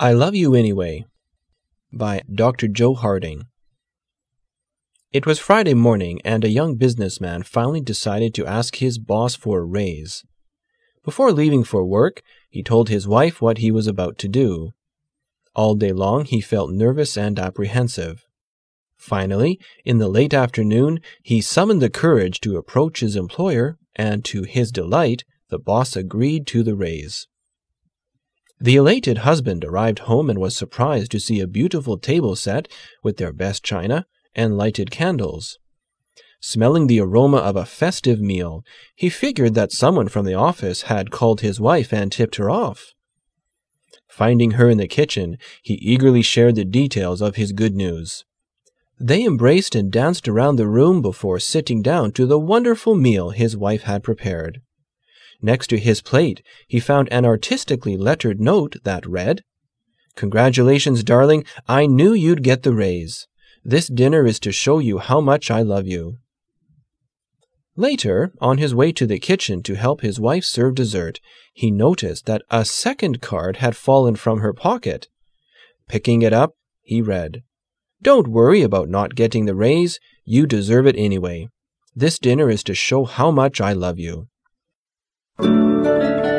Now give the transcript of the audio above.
I Love You Anyway by Dr. Joe Harding. It was Friday morning, and a young businessman finally decided to ask his boss for a raise. Before leaving for work, he told his wife what he was about to do. All day long, he felt nervous and apprehensive. Finally, in the late afternoon, he summoned the courage to approach his employer, and to his delight, the boss agreed to the raise. The elated husband arrived home and was surprised to see a beautiful table set with their best china and lighted candles. Smelling the aroma of a festive meal, he figured that someone from the office had called his wife and tipped her off. Finding her in the kitchen, he eagerly shared the details of his good news. They embraced and danced around the room before sitting down to the wonderful meal his wife had prepared. Next to his plate, he found an artistically lettered note that read, Congratulations, darling. I knew you'd get the raise. This dinner is to show you how much I love you. Later, on his way to the kitchen to help his wife serve dessert, he noticed that a second card had fallen from her pocket. Picking it up, he read, Don't worry about not getting the raise. You deserve it anyway. This dinner is to show how much I love you. Música